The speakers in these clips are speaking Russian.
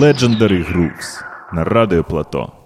Legendary Grooves на радио Плато.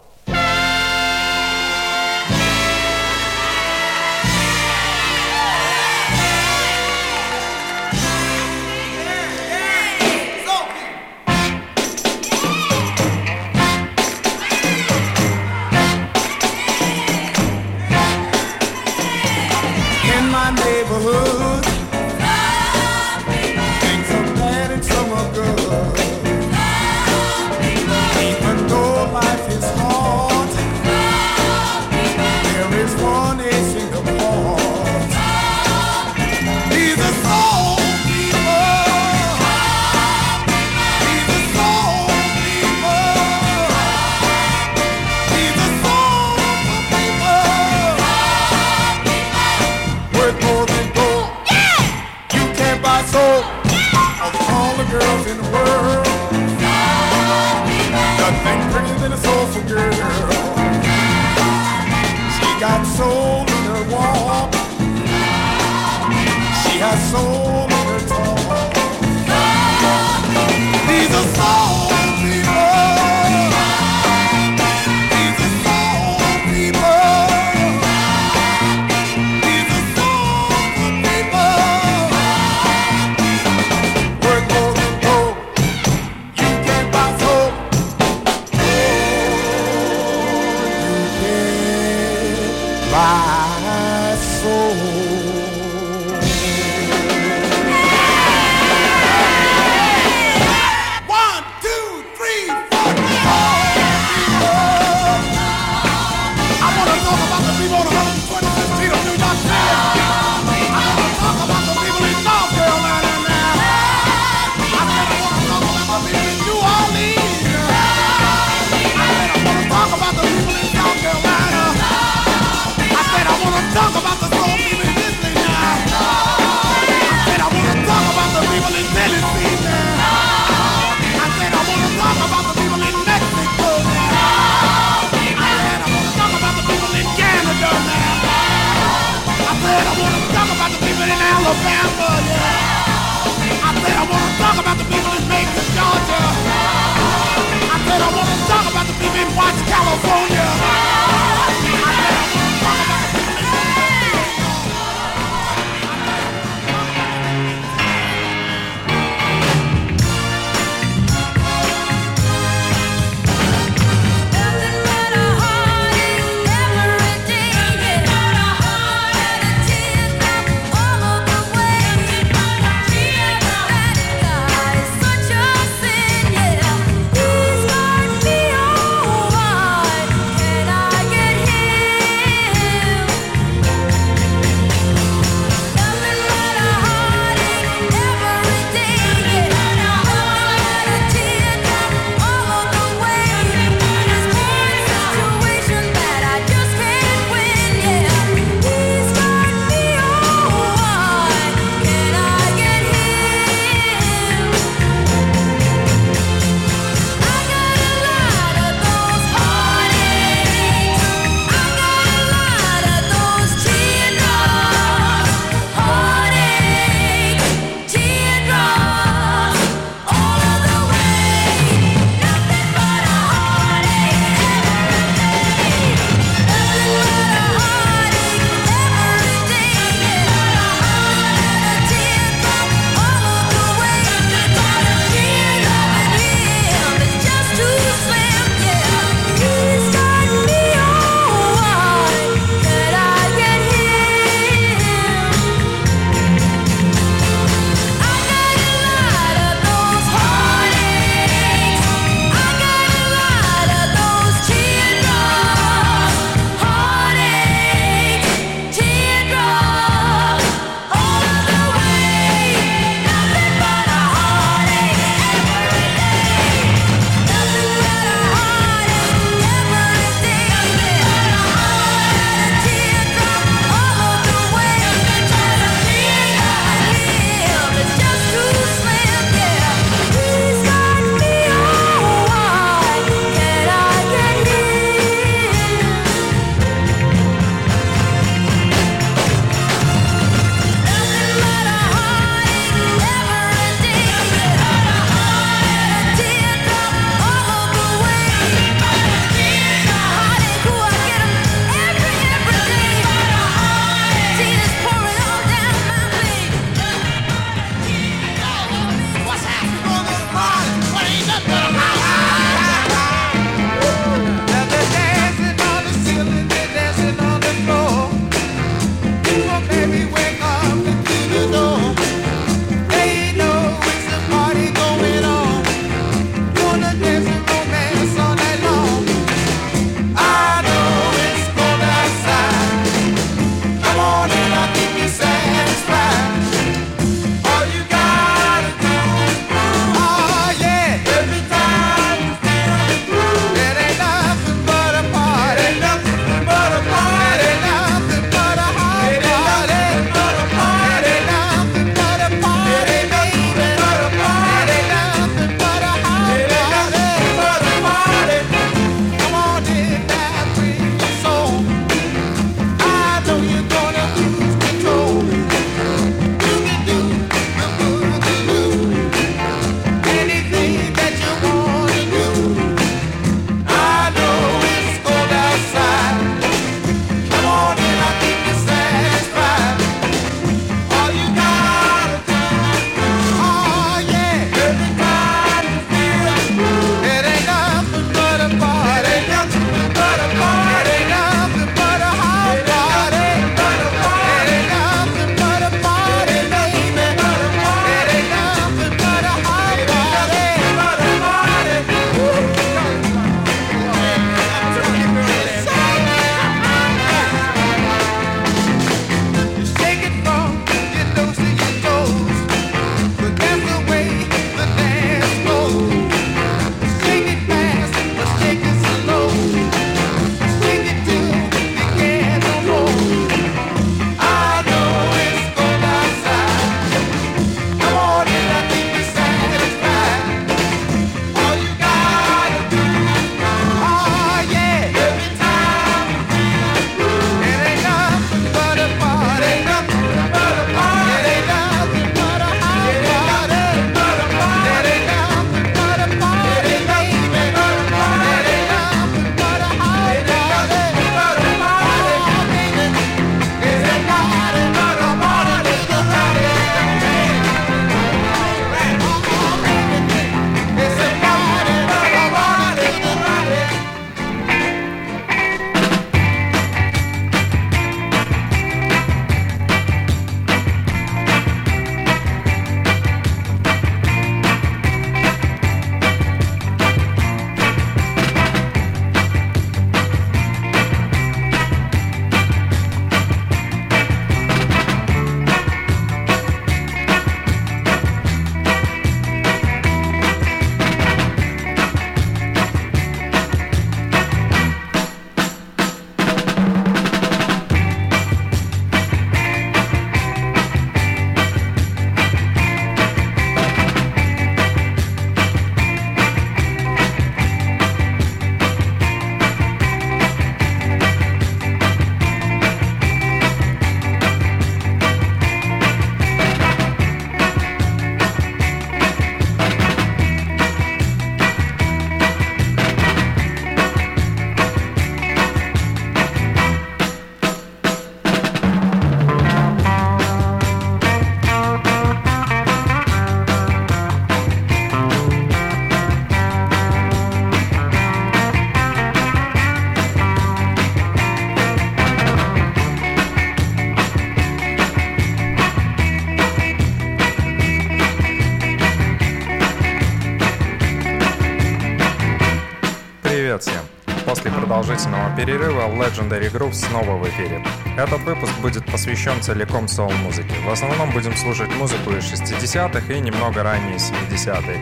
Продолжительного перерыва Legendary Grooves снова в эфире. Этот выпуск будет посвящен целиком соул-музыке. В основном будем слушать музыку из 60-х и немного ранее 70-х.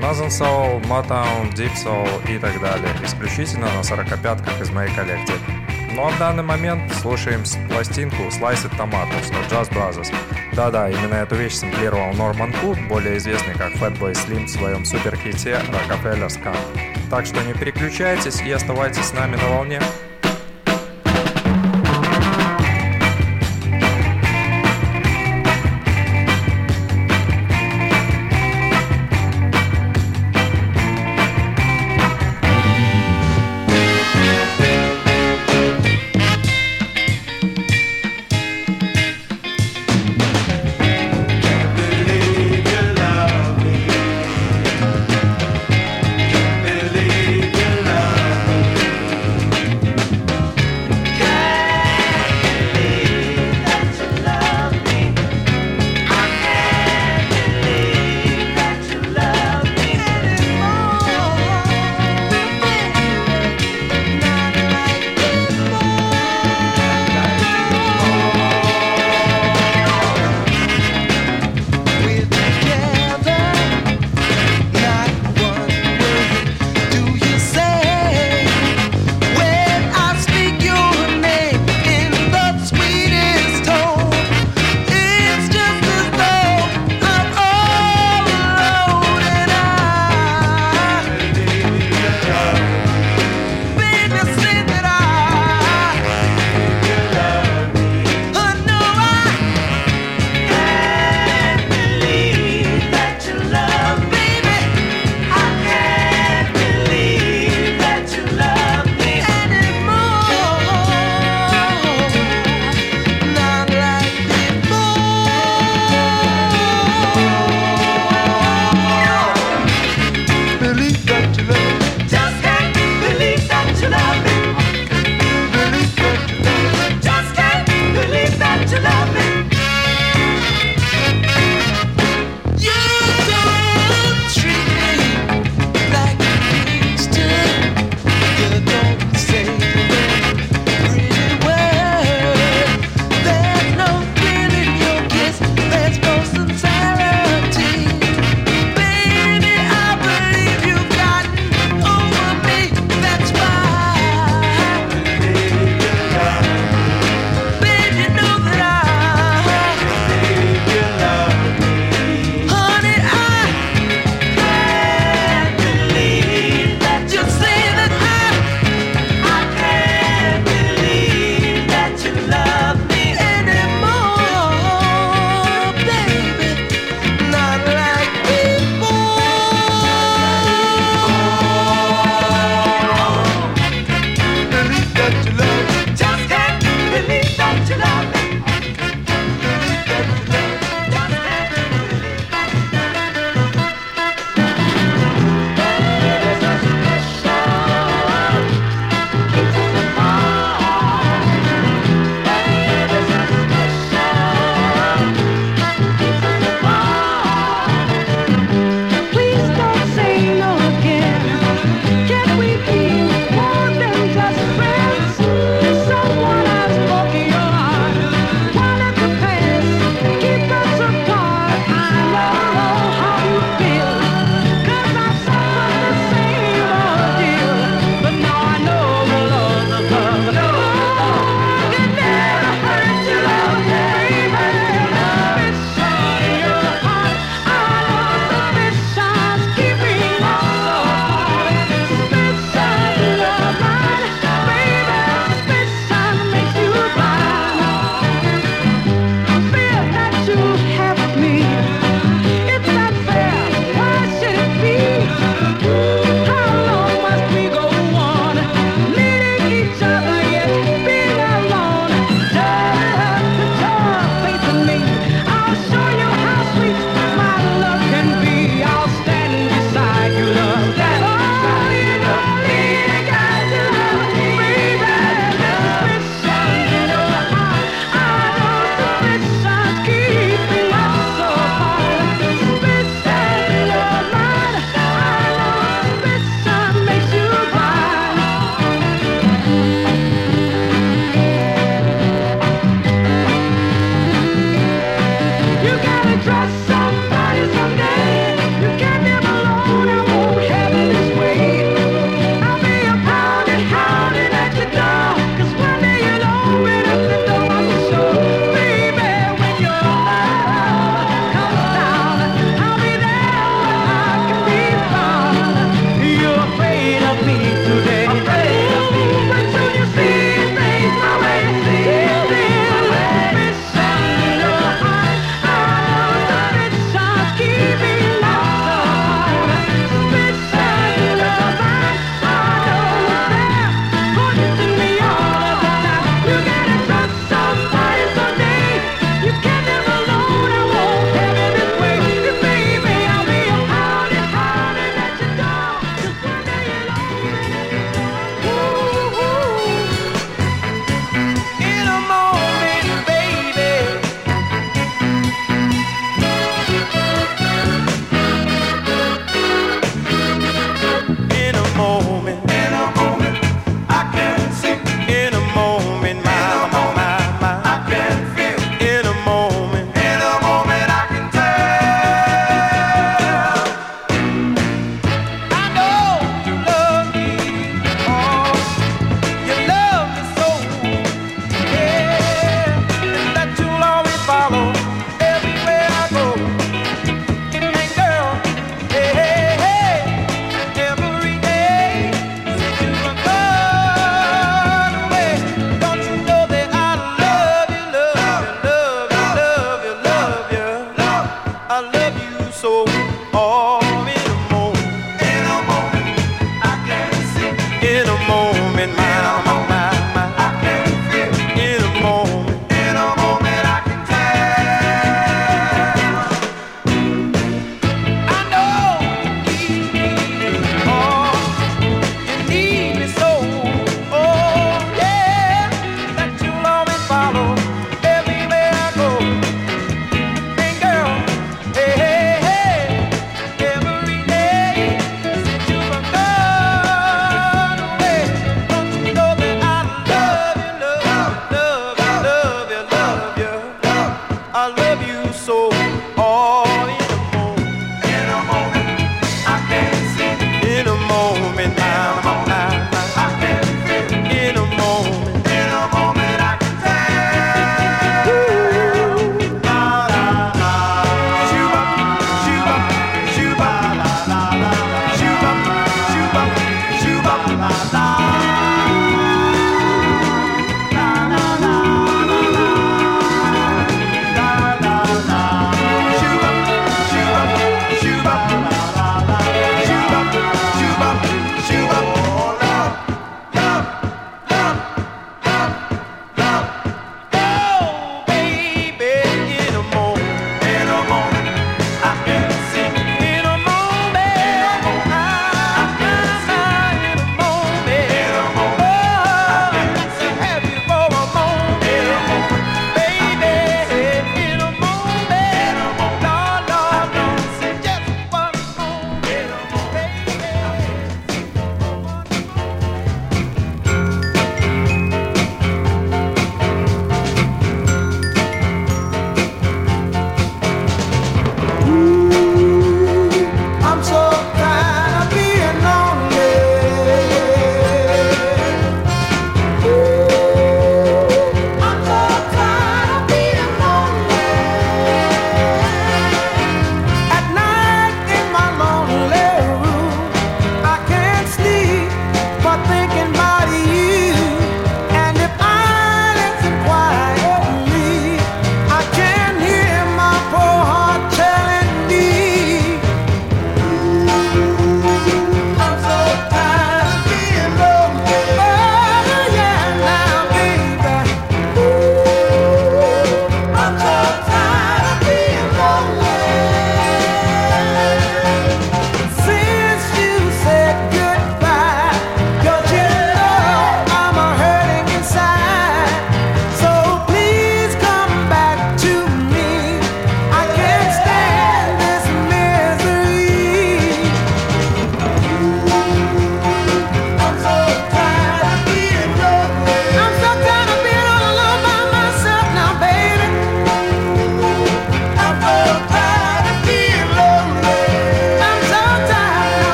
Northern Soul, Motown, Deep Soul и так далее. Исключительно на 45-ках из моей коллекции. Ну а в данный момент слушаем пластинку Sliced Tomatoes от Jazz Brothers. Да-да, именно эту вещь сэмплировал Норман Кук, более известный как Fatboy Slim в своем суперхите Rockefeller's Camp. Так что не переключайтесь и оставайтесь с нами на волне.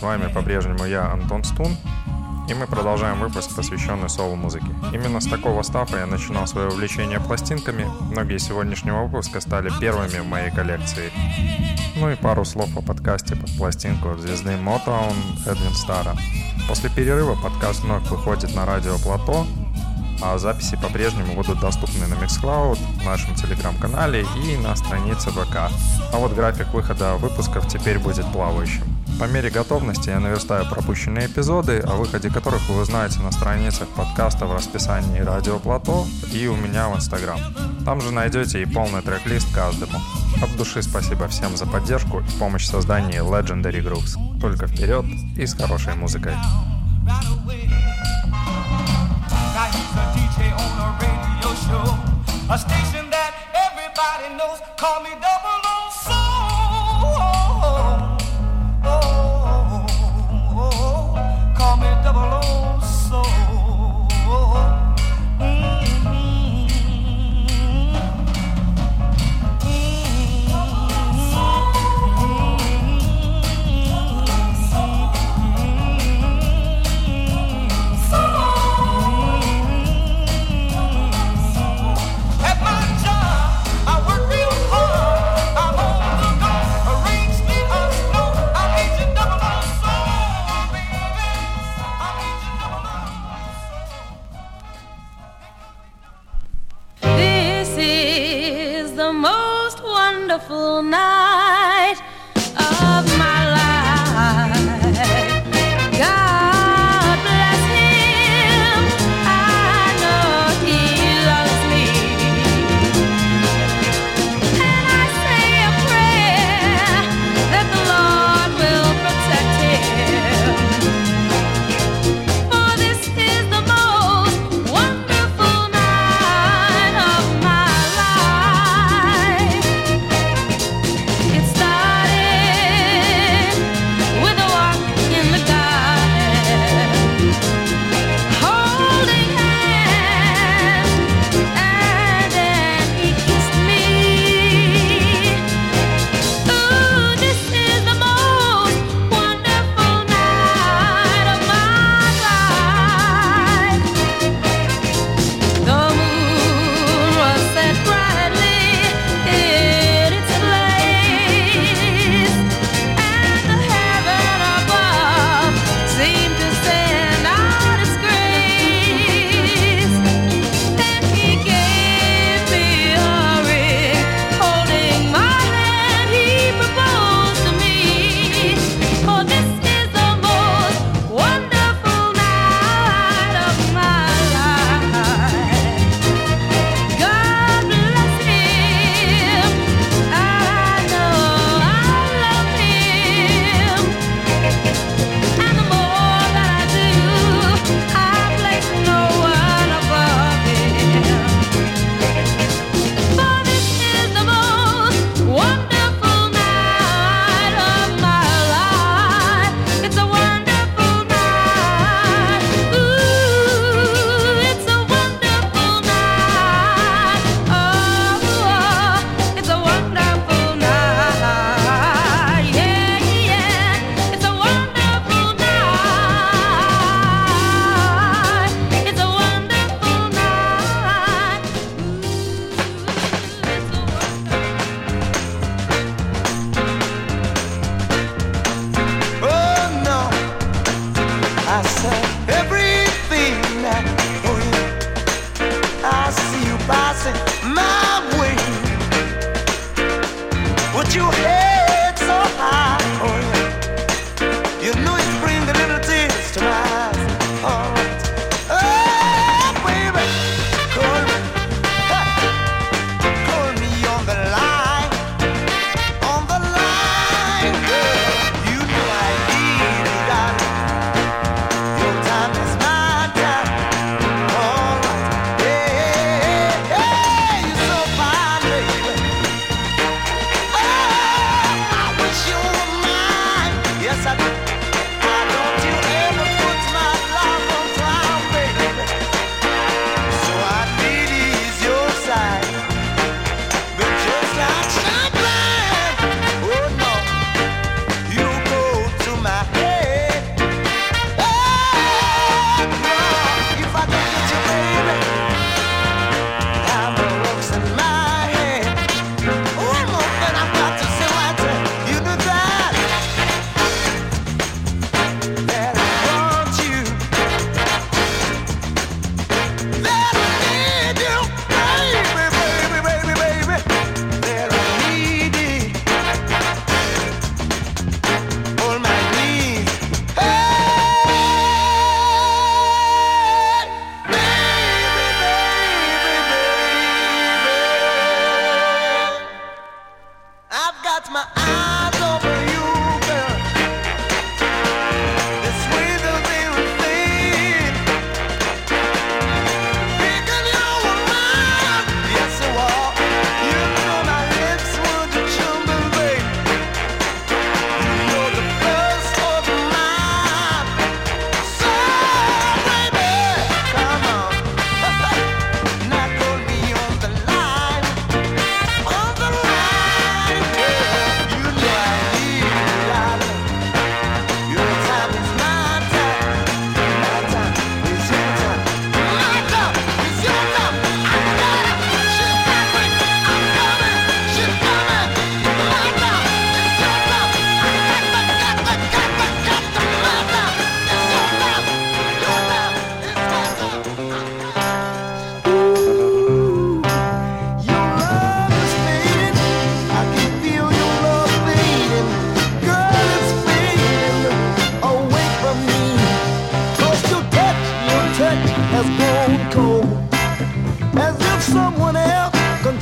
С вами по-прежнему я, Антон Стун, и мы продолжаем выпуск, посвященный соло-музыке. Именно с такого стафа я начинал свое увлечение пластинками. Многие сегодняшнего выпуска стали первыми в моей коллекции. Ну и пару слов о подкасте под пластинку звезды Motown Эдвин Стара. После перерыва подкаст вновь выходит на радио Плато, а записи по-прежнему будут доступны на Mixcloud, нашем телеграм-канале и на странице ВК. А вот график выхода выпусков теперь будет плавающим. По мере готовности я наверстаю пропущенные эпизоды, о выходе которых вы узнаете на страницах подкаста в расписании Радио Плато и у меня в Инстаграм. Там же найдете и полный трек-лист каждому. От души спасибо всем за поддержку и помощь в создании Legendary Grooves. Только вперед и с хорошей музыкой.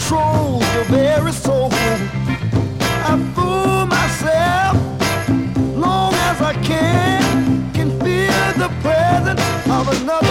controls your very soul. I fool myself long as I can, can feel the presence of another.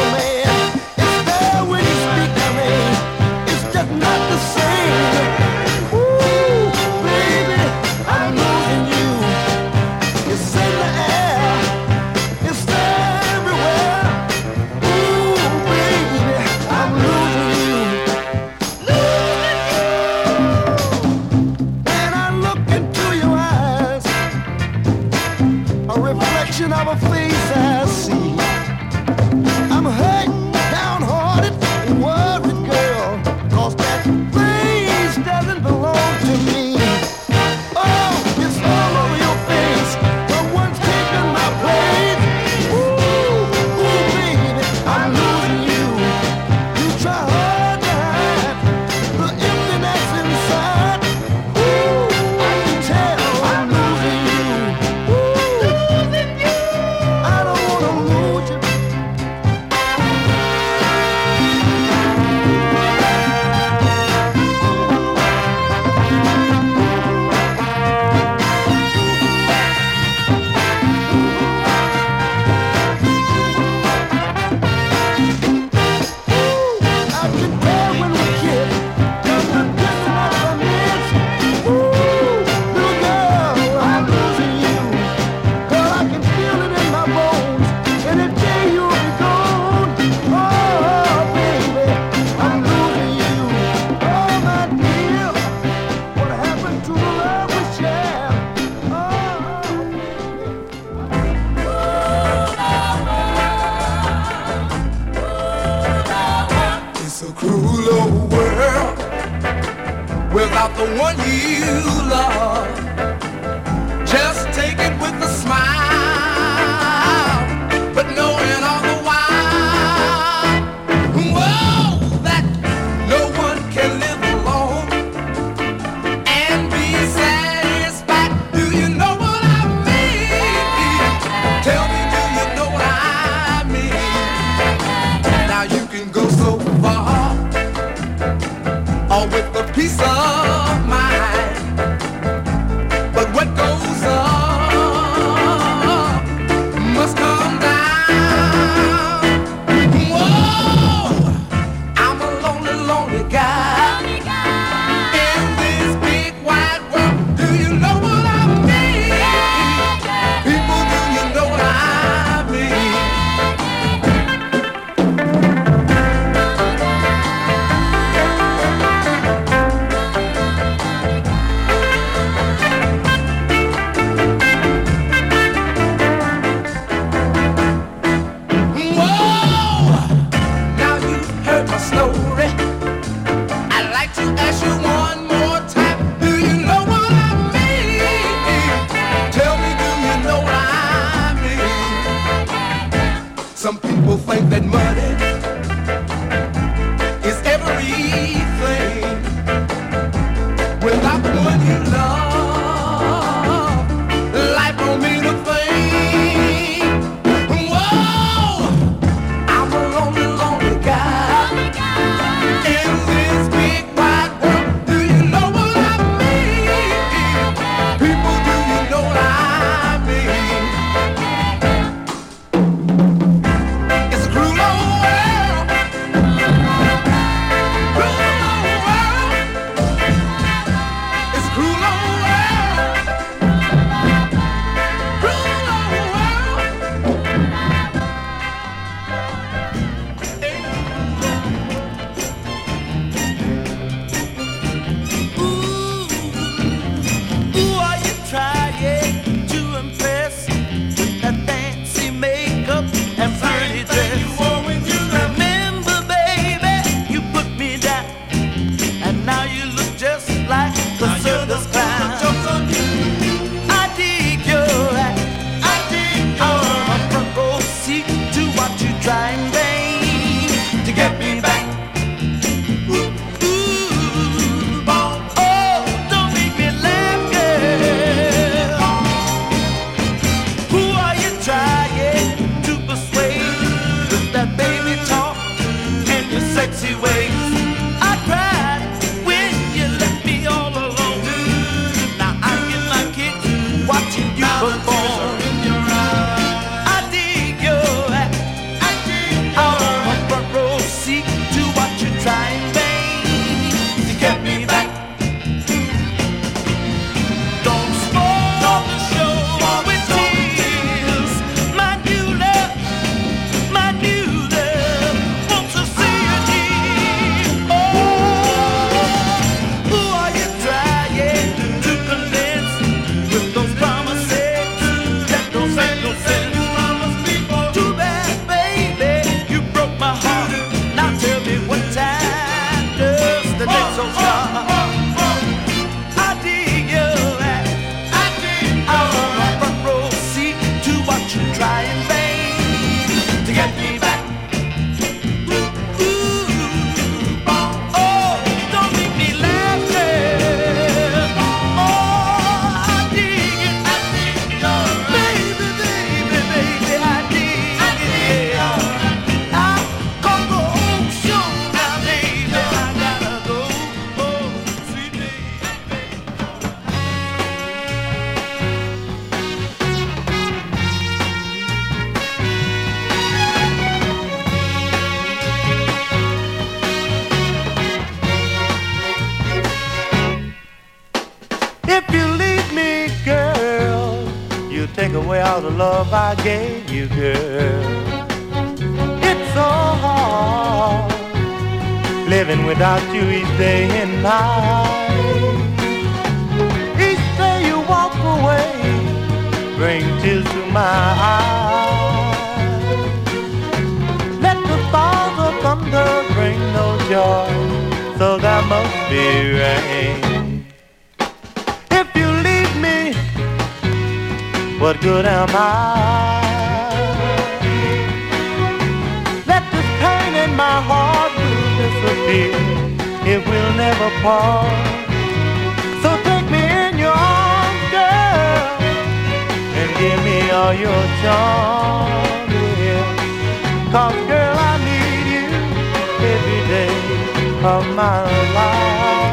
about the one you love. not to be rain. If you leave me, what good am I? Let this pain in my heart disappear. It will never part. So take me in your arms, girl, and give me all your charm. Yeah. Cause of my life.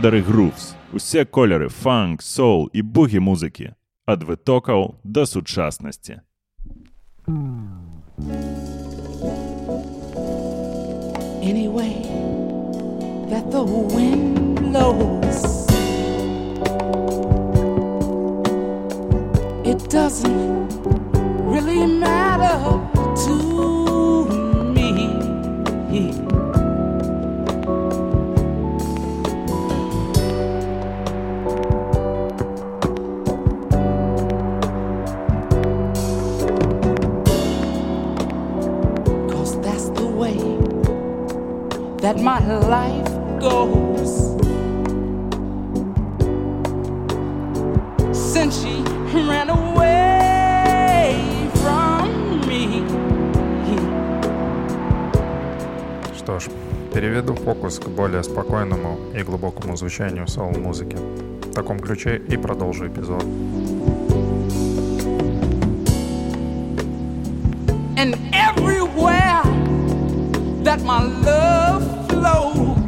Фендери Грувс, усе кольори фанк, соул і бугі музики. Ад витокал до сучасності. Anyway, that the wind blows. It doesn't really matter to me. that my life goes. Since she ran away from me. Что ж, переведу фокус к более спокойному и глубокому звучанию соул-музыки. В таком ключе и продолжу эпизод. And everywhere that my love low.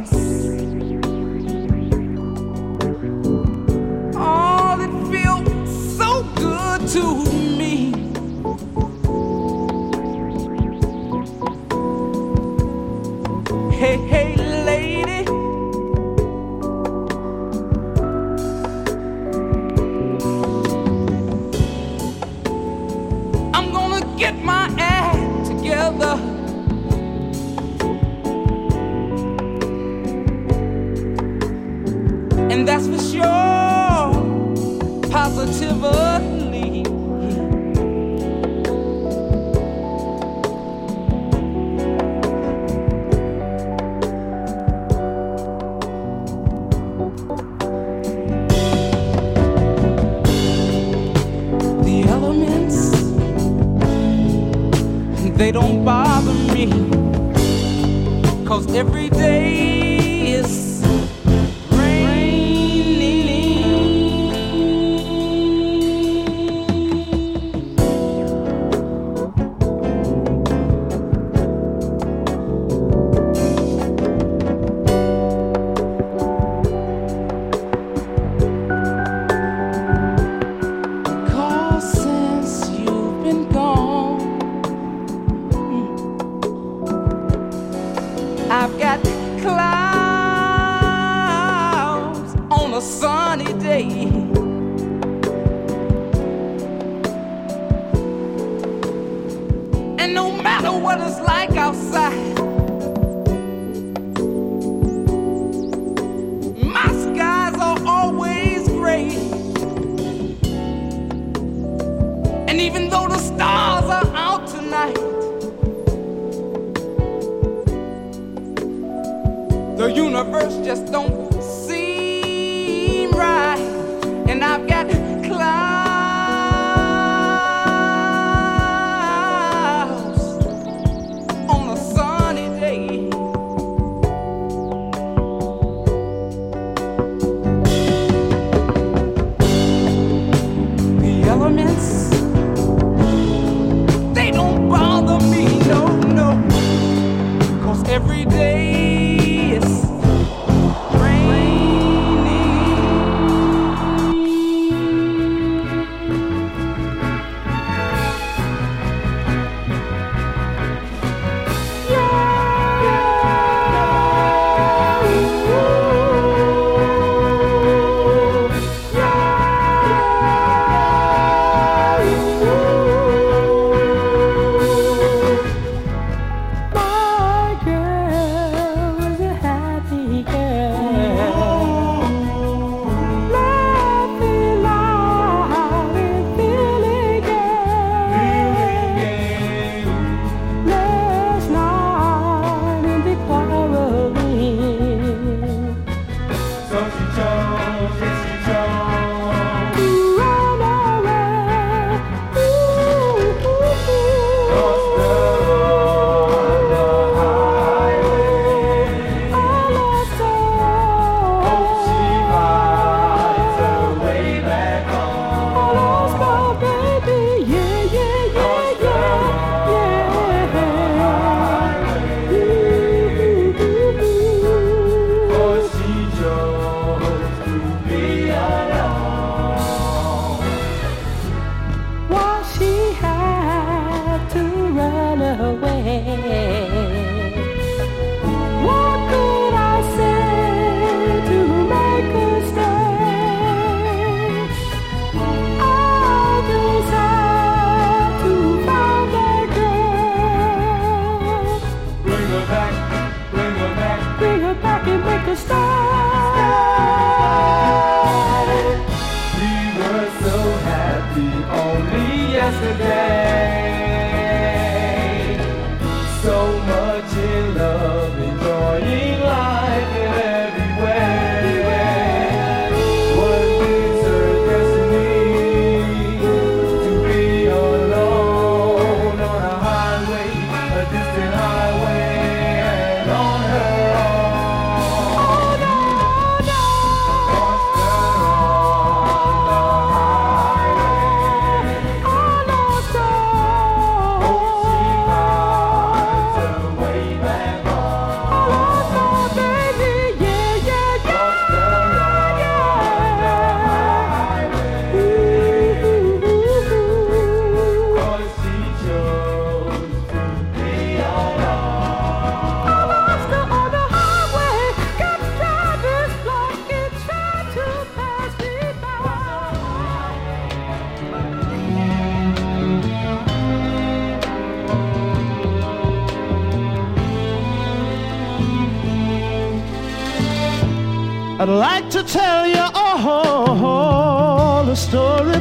tell you all the story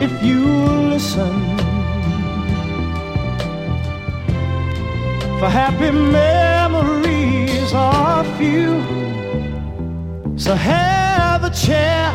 if you listen. For happy memories are few, so have a chair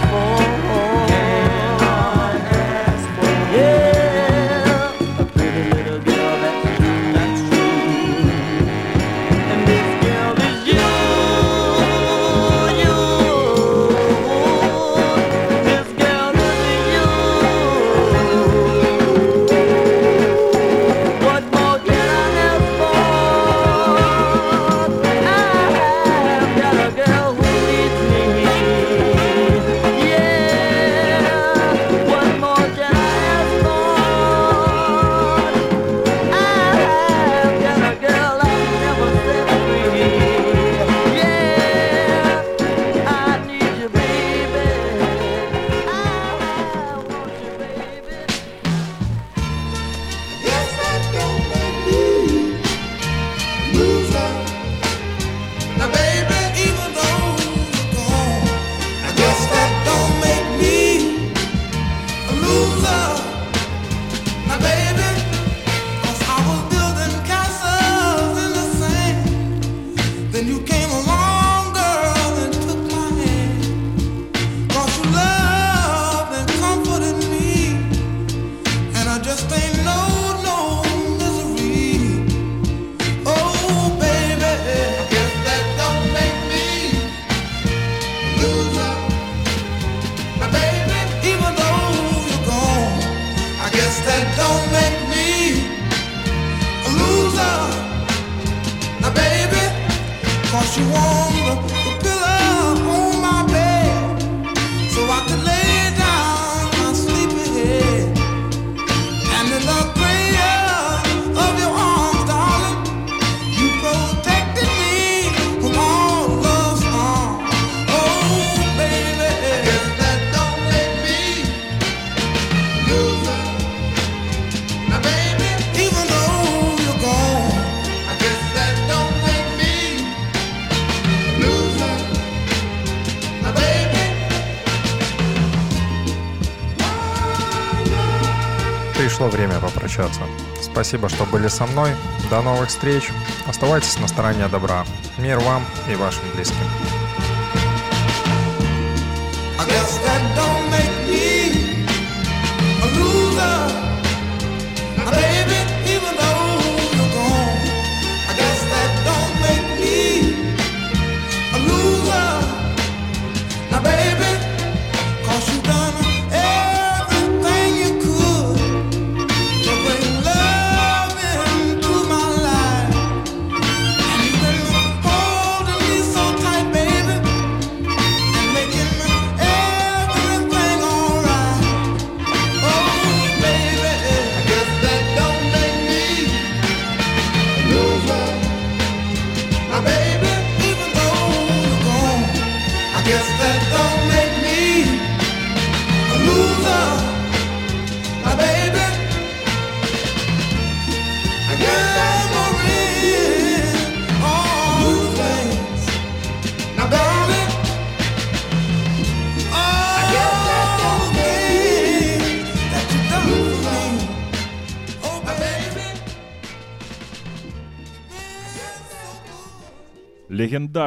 before. Спасибо, что были со мной. До новых встреч. Оставайтесь на стороне добра. Мир вам и вашим близким. I guess that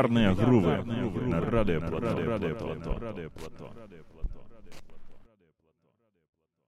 Легендарные грувы на радио Плато.